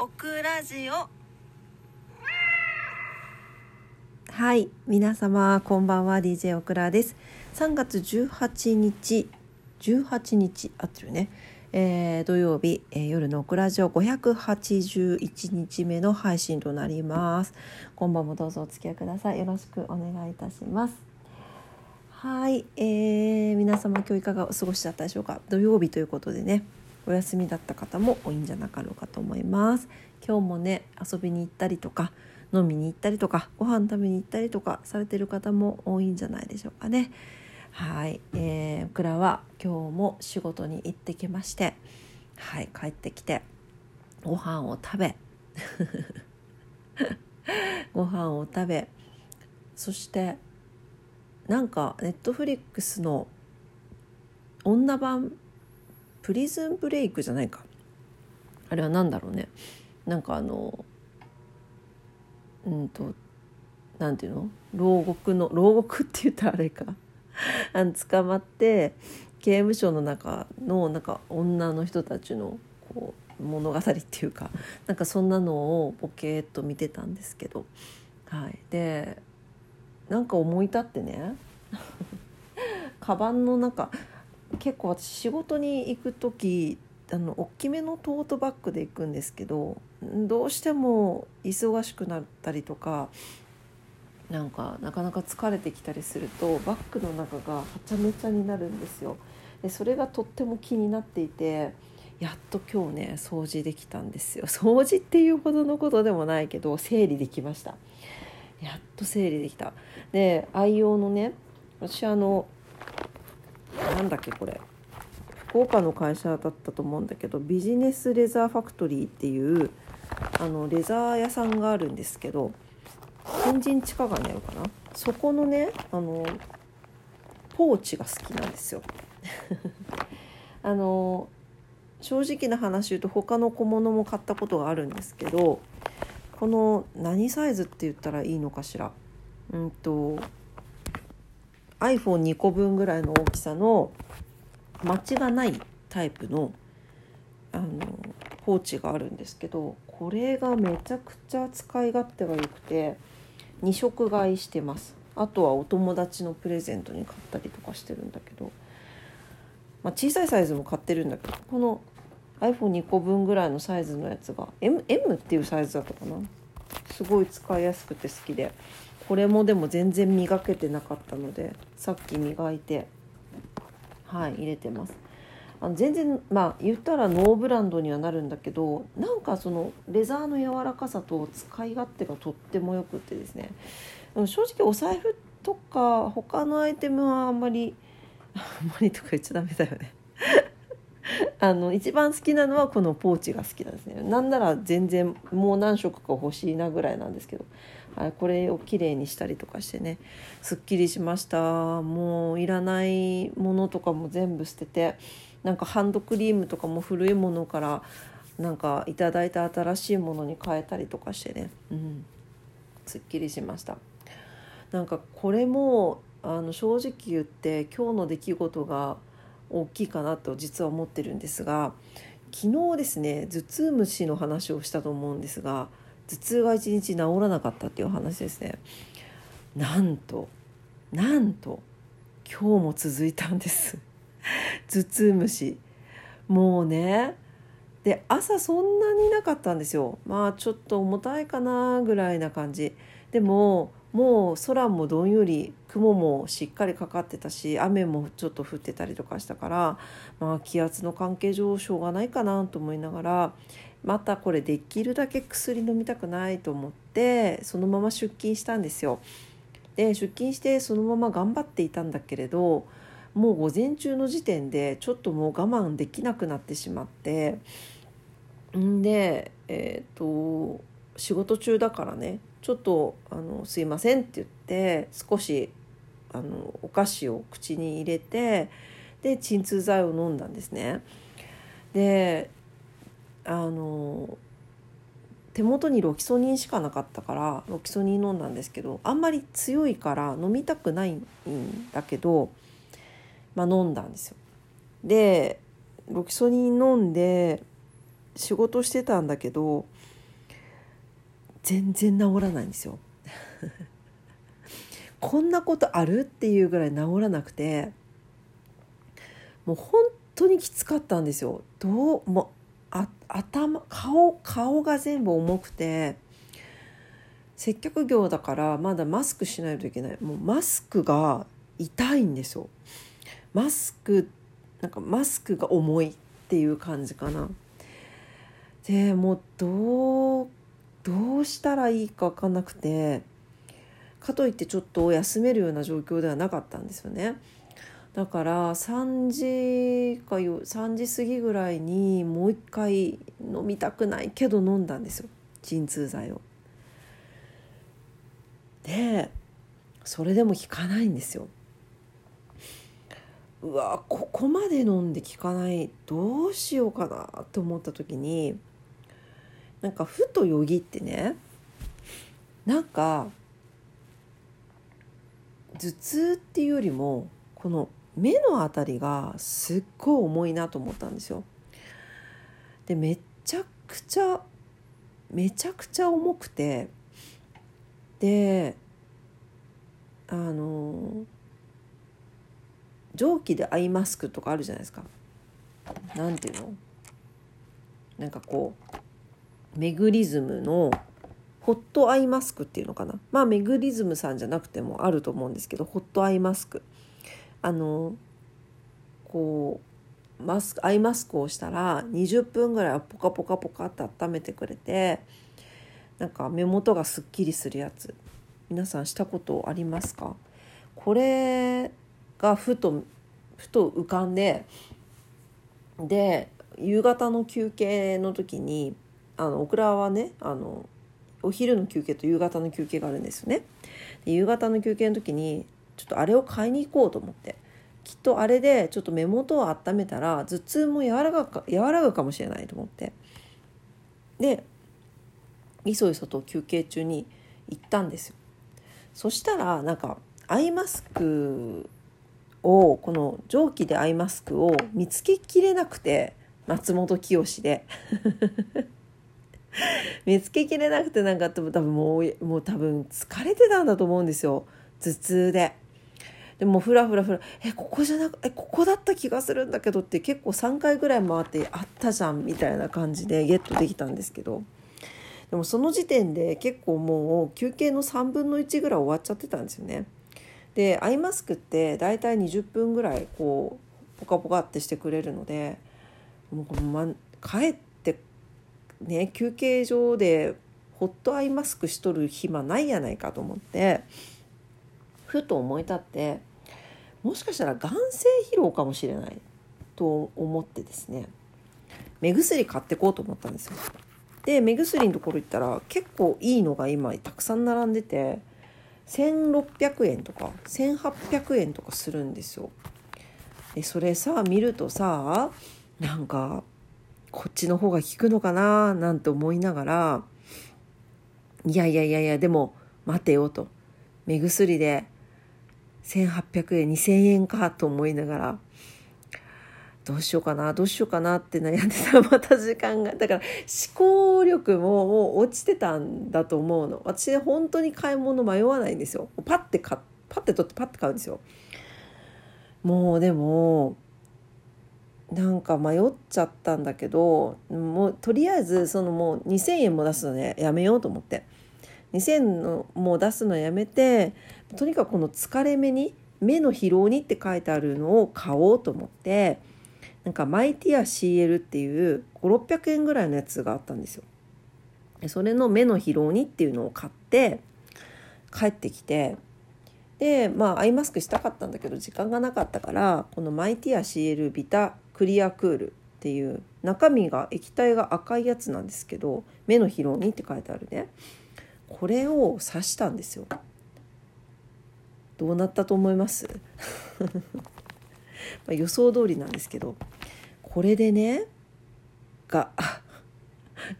オクラジオ。はい皆様こんばんは DJ オクラです。3月18日18日あってるね、えー、土曜日、えー、夜のオクラジオ581日目の配信となります。今晩もどうぞお付き合いください。よろしくお願いいたします。はい、えー、皆様今日いかがお過ごしだったでしょうか？土曜日ということでね。お休みだった方も多いんじゃなかろうかと思います。今日もね遊びに行ったりとか飲みに行ったりとかご飯食べに行ったりとかされてる方も多いんじゃないでしょうかね。はい、えー、僕らは今日も仕事に行ってきましてはい帰ってきてご飯を食べ ご飯を食べそしてなんかネットフリックスの女版プリズンブレイクじゃないか。あれは何だろうね。なんかあのうんとなんていうの？牢獄の牢獄って言ったらあれか。あの捕まって刑務所の中のなんか女の人たちのこう物語っていうかなんかそんなのをボケーっと見てたんですけど、はい、でなんか思い立ってね カバンの中結構私仕事に行く時あの大きめのトートバッグで行くんですけどどうしても忙しくなったりとかなんかなかなか疲れてきたりするとバッグの中がはちゃめちゃになるんですよ。でそれがとっても気になっていてやっと今日ね掃除できたんですよ。掃除っていうほどのことでもないけど整理できました。やっと整理できた。で愛用のね私あのなんだっけこれ。福岡の会社だったと思うんだけどビジネスレザーファクトリーっていうあのレザー屋さんがあるんですけど天神地下街にあるかな？そこのねあのポーチが好きなんですよ。あの正直な話言うと他の小物も買ったことがあるんですけどこの何サイズって言ったらいいのかしら？うんと iPhone2 個分ぐらいの大きさのマチがないタイプのあのポーチがあるんですけどこれがめちゃくちゃ使い勝手が良くて2色買いしてます。あとはお友達のプレゼントに買ったりとかしてるんだけど、まあ、小さいサイズも買ってるんだけどこの iPhone2 個分ぐらいのサイズのやつが M, M っていうサイズだったかな？すごい使いやすくて好きで。これもでも全然磨けてなかったのでさっき磨いてはい入れてます。あの全然まあ言ったらノーブランドにはなるんだけどなんかそのレザーの柔らかさと使い勝手がとってもよくてですね。正直お財布とか他のアイテムはあんまりあんまりとか言っちゃダメだよね。あの一番好きなのはこのポーチが好きなんですね。なんなら全然もう何色か欲しいなぐらいなんですけど。はい、これをきれいにしたりとかしてね。すっきりしました。もういらないものとかも全部捨ててなんかハンドクリームとかも古いものからなんかいただいた新しいものに変えたりとかしてね、うん、すっきりしました。なんかこれもあの正直言って今日の出来事が大きいかなと実は思ってるんですが昨日ですね頭痛虫の話をしたと思うんですが頭痛が一日治らなかったっていう話ですね。なんとなんと今日も続いたんです。頭痛虫もうねで朝そんなになかったんですよ。まあちょっと重たいかなぐらいな感じ。でももう空もどんより雲もしっかりかかってたし雨もちょっと降ってたりとかしたから、まあ、気圧の関係上しょうがないかなと思いながらまたこれできるだけ薬飲みたくないと思ってそのまま出勤したんですよ。で出勤してそのまま頑張っていたんだけれどもう午前中の時点でちょっともう我慢できなくなってしまってんでえっ、ー、と仕事中だからねちょっとあの「すいません」って言って少しあのお菓子を口に入れてで鎮痛剤を飲んだんですね。であの手元にロキソニンしかなかったからロキソニン飲んだんですけどあんまり強いから飲みたくないんだけど、まあ、飲んだんですよ。でロキソニン飲んで仕事してたんだけど全然治らないんですよ。こんなことあるっていうぐらい治らなくてもう本当にきつかったんですよ。どうもあ頭顔顔が全部重くて接客業だからまだマスクしないといけないもうマスクが痛いんですよ。マスクなんかマスクが重いっていう感じかな。でもうどうどうしたらいいか分かんなくてかといってちょっと休めるような状況ではなかったんですよね。だから3時かよ3時過ぎぐらいにもう一回飲みたくないけど飲んだんですよ鎮痛剤を。でそれでも効かないんですよ。うわここまで飲んで効かないどうしようかなと思った時になんかふとよぎってねなんか頭痛っていうよりもこの目のあたりがすっごい重いなと思ったんですよ。でめちゃくちゃめちゃくちゃ重くてであの蒸気でアイマスクとかあるじゃないですか。なんていうの？なんかこうメグリズムのホットアイマスクっていうのかな？まあメグリズムさんじゃなくてもあると思うんですけどホットアイマスクあのこうマスクアイマスクをしたら20分ぐらいはポカポカポカって温めてくれてなんか目元がすっきりするやつ皆さんしたことありますか？これがふとふと浮かんでで夕方の休憩の時にあのオクラはねあのお昼の休憩と夕方の休憩があるんですよね。夕方の休憩の時にちょっとあれを買いに行こうと思ってきっとあれでちょっと目元を温めたら頭痛も柔らか柔らかかもしれないと思ってでいそいそと休憩中に行ったんですよ。そしたらなんかアイマスクをこの蒸気でアイマスクを見つけきれなくて松本清で 見つけきれなくてなんか多分もうもう多分疲れてたんだと思うんですよ頭痛で。でもふらふらふら「えここじゃなくえここだった気がするんだけど」って結構3回ぐらい回って「あったじゃん」みたいな感じでゲットできたんですけどでもその時点で結構もう休憩の3分の1ぐらい終わっちゃってたんですよね。でアイマスクって大体20分ぐらいこうポカポカってしてくれるのでもうこの、ま、帰ってね休憩所でホットアイマスクしとる暇ないやないかと思ってふと思い立ってもしかしたら眼性疲労かもしれないと思ってですね目薬買ってこうと思ったんですよ。で目薬のところ行ったら結構いいのが今たくさん並んでて1600円とか1800円とかするんですよ。でそれさ見るとさなんかこっちの方が効くのかななんて思いながらいやいやいやいやでも待てよと目薬で1800円2000円かと思いながらどうしようかなどうしようかなって悩んでたら また時間が。だから思考力ももう落ちてたんだと思うの。私本当に買い物迷わないんですよ。パッて買パッて取ってパッて買うんですよ。もうでもなんか迷っちゃったんだけどもうとりあえずそのもう2,000円も出すのねやめようと思って。2,000円のもう出すのやめてとにかくこの疲れ目に目の疲労にって書いてあるのを買おうと思ってなんかマイティア CL っていう5600円ぐらいのやつがあったんですよ。それの目の疲労にっていうのを買って帰ってきてでまあアイマスクしたかったんだけど時間がなかったからこのマイティア CL ビタクリアクールっていう中身が液体が赤いやつなんですけど目の疲労にって書いてあるねこれを刺したんですよどうなったと思います？ま予想通りなんですけどこれでねが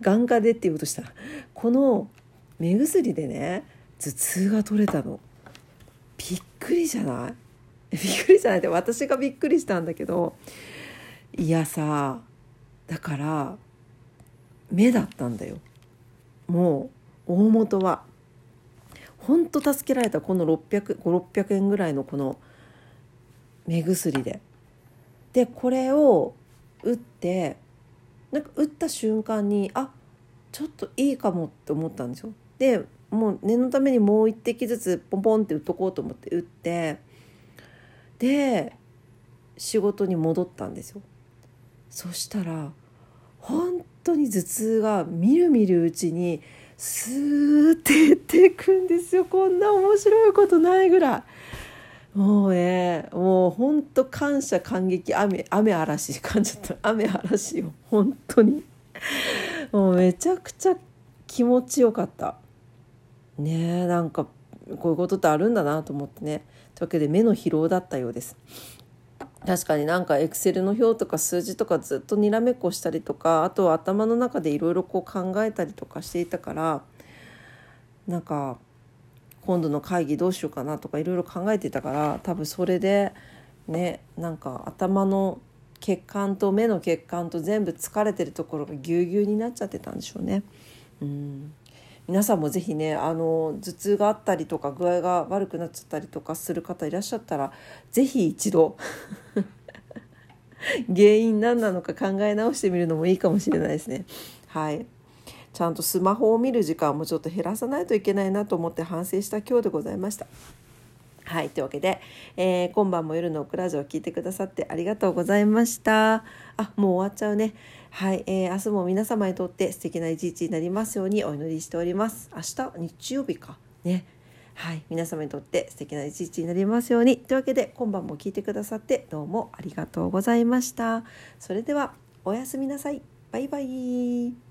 眼科でって言おうとした。この目薬でね頭痛が取れたの。びっくりじゃない？びっくりじゃないって私がびっくりしたんだけど。いやさだから目だったんだよ。もう大元は。ほんと助けられたこの600600円ぐらいのこの目薬で。でこれを打ってなんか打った瞬間にあちょっといいかもって思ったんですよ。でもう念のためにもう一滴ずつポンポンって打っとこうと思って打ってで仕事に戻ったんですよ。そしたら本当に頭痛がみるみるうちにスーってっていくんですよ。こんな面白いことないぐらい。もうねもう本当感謝感激。雨雨嵐感じゃった。雨嵐よ本当に。もうめちゃくちゃ気持ちよかった。ねえなんかこういうことってあるんだなと思ってね。というわけで目の疲労だったようです。確かになんかエクセルの表とか数字とかずっとにらめっこしたりとかあとは頭の中でいろいろ考えたりとかしていたからなんか今度の会議どうしようかなとかいろいろ考えてたから多分それでねなんか頭の血管と目の血管と全部疲れてるところがぎゅうぎゅうになっちゃってたんでしょうね。うん皆さんもぜひねあの頭痛があったりとか具合が悪くなっちゃったりとかする方いらっしゃったらぜひ一度 原因何なのか考え直してみるのもいいかもしれないですね。はいちゃんとスマホを見る時間もちょっと減らさないといけないなと思って反省した今日でございました。はい。というわけで、えー、今晩も夜のオクラジオを聞いてくださってありがとうございました。あ、もう終わっちゃうね。はい。えー、明日も皆様にとって素敵な一日になりますようにお祈りしております。明日、日曜日か。ね。はい。皆様にとって素敵な一日になりますように。というわけで、今晩も聞いてくださってどうもありがとうございました。それでは、おやすみなさい。バイバイ。